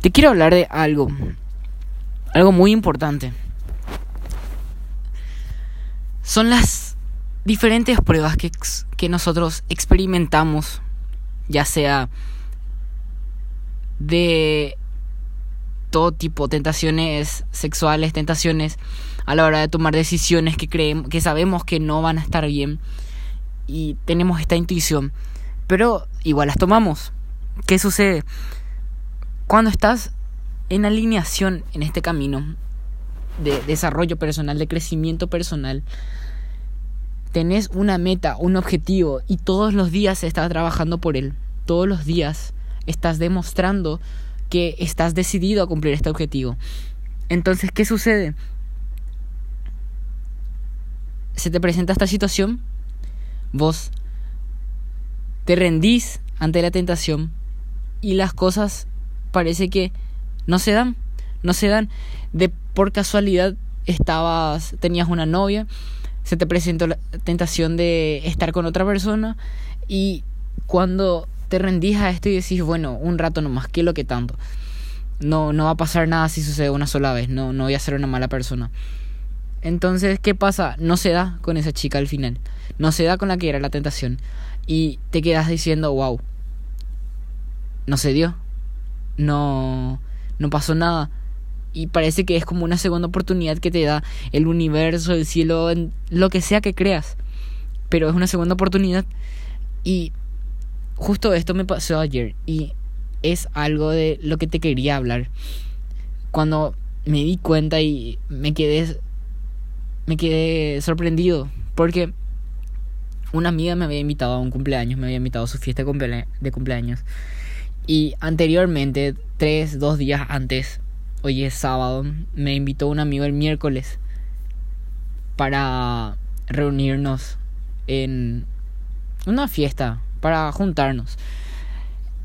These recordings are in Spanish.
te quiero hablar de algo, algo muy importante. Son las diferentes pruebas que, que nosotros experimentamos, ya sea de todo tipo, tentaciones sexuales, tentaciones a la hora de tomar decisiones que creemos, que sabemos que no van a estar bien y tenemos esta intuición, pero igual las tomamos. ¿Qué sucede? Cuando estás en alineación en este camino de desarrollo personal, de crecimiento personal, tenés una meta, un objetivo y todos los días estás trabajando por él. Todos los días estás demostrando que estás decidido a cumplir este objetivo. Entonces, ¿qué sucede? Se te presenta esta situación, vos te rendís ante la tentación y las cosas parece que no se dan, no se dan. De por casualidad estabas, tenías una novia, se te presentó la tentación de estar con otra persona y cuando te rendís a esto y decís, bueno, un rato nomás, ¿qué es lo que tanto? No, no va a pasar nada si sucede una sola vez, no, no voy a ser una mala persona. Entonces, ¿qué pasa? No se da con esa chica al final. No se da con la que era la tentación. Y te quedas diciendo, wow, no se dio. No, no pasó nada. Y parece que es como una segunda oportunidad que te da el universo, el cielo, lo que sea que creas. Pero es una segunda oportunidad. Y justo esto me pasó ayer y es algo de lo que te quería hablar. Cuando me di cuenta y me quedé me quedé sorprendido porque una amiga me había invitado a un cumpleaños, me había invitado a su fiesta de cumpleaños. Y anteriormente, tres, dos días antes, hoy es sábado, me invitó un amigo el miércoles para reunirnos en una fiesta para juntarnos.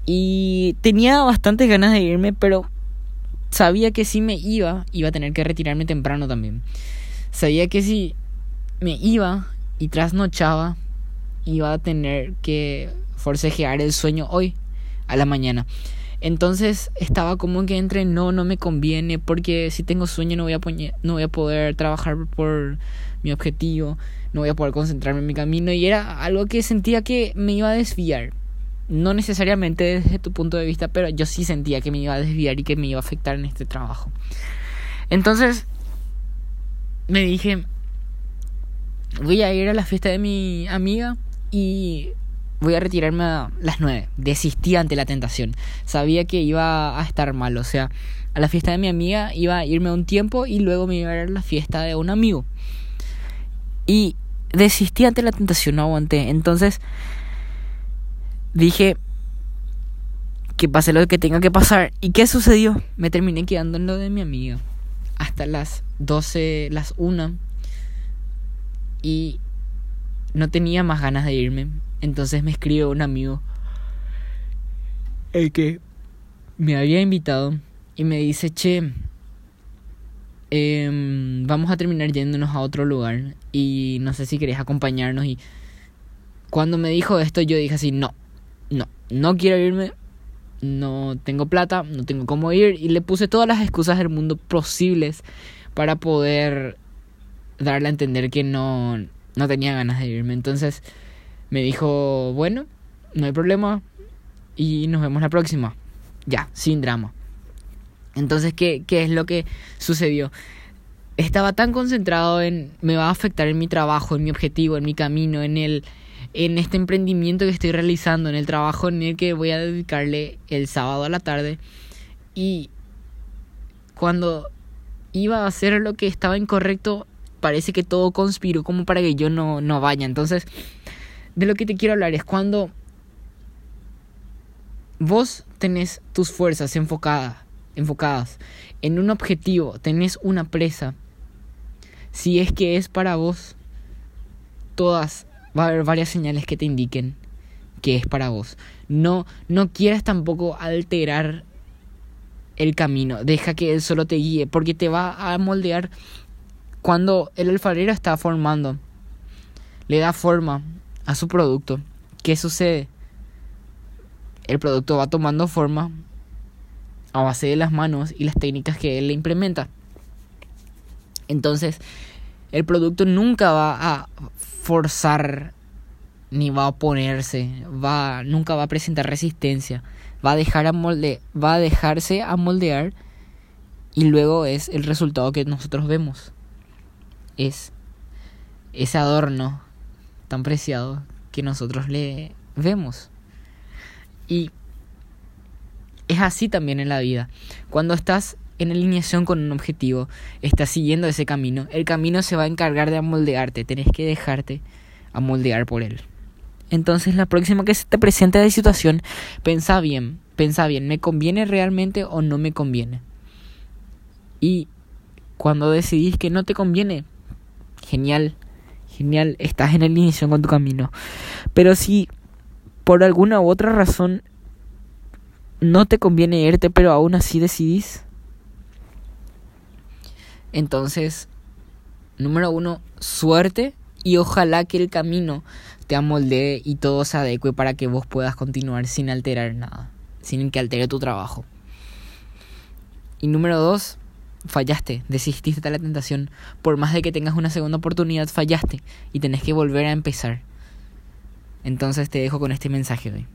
Y tenía bastantes ganas de irme, pero sabía que si me iba, iba a tener que retirarme temprano también. Sabía que si me iba y trasnochaba, iba a tener que forcejear el sueño hoy a la mañana. Entonces estaba como que entre no, no me conviene porque si tengo sueño no voy a, no voy a poder trabajar por mi objetivo no voy a poder concentrarme en mi camino y era algo que sentía que me iba a desviar. No necesariamente desde tu punto de vista, pero yo sí sentía que me iba a desviar y que me iba a afectar en este trabajo. Entonces me dije, voy a ir a la fiesta de mi amiga y voy a retirarme a las nueve. Desistí ante la tentación. Sabía que iba a estar mal, o sea, a la fiesta de mi amiga iba a irme un tiempo y luego me iba a ir a la fiesta de un amigo. Y desistí ante la tentación, no aguanté. Entonces dije que pase lo que tenga que pasar. ¿Y qué sucedió? Me terminé quedando en lo de mi amiga. Hasta las 12, las 1. Y no tenía más ganas de irme. Entonces me escribe un amigo. El que me había invitado. Y me dice, che, Em, vamos a terminar yéndonos a otro lugar y no sé si querés acompañarnos y cuando me dijo esto yo dije así, no, no, no quiero irme, no tengo plata, no tengo cómo ir y le puse todas las excusas del mundo posibles para poder darle a entender que no, no tenía ganas de irme. Entonces me dijo, bueno, no hay problema y nos vemos la próxima. Ya, sin drama. Entonces, ¿qué, ¿qué es lo que sucedió? Estaba tan concentrado en me va a afectar en mi trabajo, en mi objetivo, en mi camino, en el en este emprendimiento que estoy realizando, en el trabajo en el que voy a dedicarle el sábado a la tarde y cuando iba a hacer lo que estaba incorrecto, parece que todo conspiró como para que yo no, no vaya. Entonces, de lo que te quiero hablar es cuando vos tenés tus fuerzas enfocadas enfocadas en un objetivo, tenés una presa, si es que es para vos, todas, va a haber varias señales que te indiquen que es para vos. No, no quieras tampoco alterar el camino, deja que él solo te guíe, porque te va a moldear cuando el alfarero está formando, le da forma a su producto. ¿Qué sucede? El producto va tomando forma a base de las manos y las técnicas que él le implementa. Entonces, el producto nunca va a forzar ni va a oponerse, va, nunca va a presentar resistencia, va a dejar a molde, va a dejarse a moldear y luego es el resultado que nosotros vemos. Es ese adorno tan preciado que nosotros le vemos. Y es así también en la vida. Cuando estás en alineación con un objetivo, estás siguiendo ese camino, el camino se va a encargar de amoldearte, tenés que dejarte amoldear por él. Entonces la próxima que se te presente de situación, pensa bien, pensa bien, ¿me conviene realmente o no me conviene? Y cuando decidís que no te conviene, genial, genial, estás en alineación con tu camino. Pero si por alguna u otra razón no te conviene irte, pero aún así decidís. Entonces, número uno, suerte y ojalá que el camino te amoldee y todo se adecue para que vos puedas continuar sin alterar nada, sin que altere tu trabajo. Y número dos, fallaste, desististe de la tentación. Por más de que tengas una segunda oportunidad, fallaste y tenés que volver a empezar. Entonces te dejo con este mensaje hoy.